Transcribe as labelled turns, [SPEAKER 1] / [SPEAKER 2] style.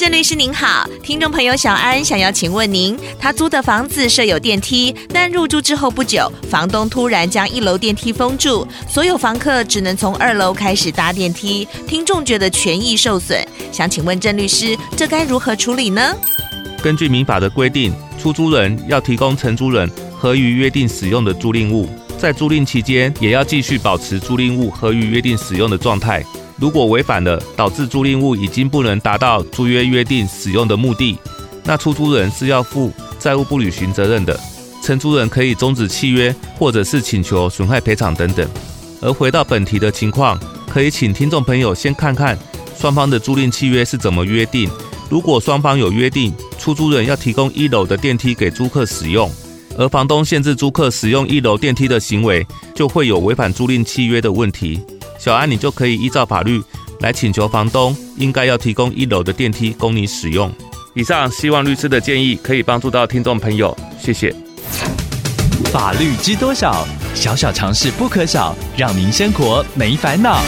[SPEAKER 1] 郑律师您好，听众朋友小安想要请问您，他租的房子设有电梯，但入住之后不久，房东突然将一楼电梯封住，所有房客只能从二楼开始搭电梯，听众觉得权益受损，想请问郑律师，这该如何处理呢？
[SPEAKER 2] 根据民法的规定，出租人要提供承租人合于约定使用的租赁物，在租赁期间也要继续保持租赁物合于约定使用的状态。如果违反了，导致租赁物已经不能达到租约约定使用的目的，那出租人是要负债务不履行责任的。承租人可以终止契约，或者是请求损害赔偿等等。而回到本题的情况，可以请听众朋友先看看双方的租赁契约是怎么约定。如果双方有约定，出租人要提供一楼的电梯给租客使用，而房东限制租客使用一楼电梯的行为，就会有违反租赁契约的问题。小安，你就可以依照法律来请求房东应该要提供一楼的电梯供你使用。以上希望律师的建议可以帮助到听众朋友，谢谢。
[SPEAKER 3] 法律知多少？小小常识不可少，让您生活没烦恼。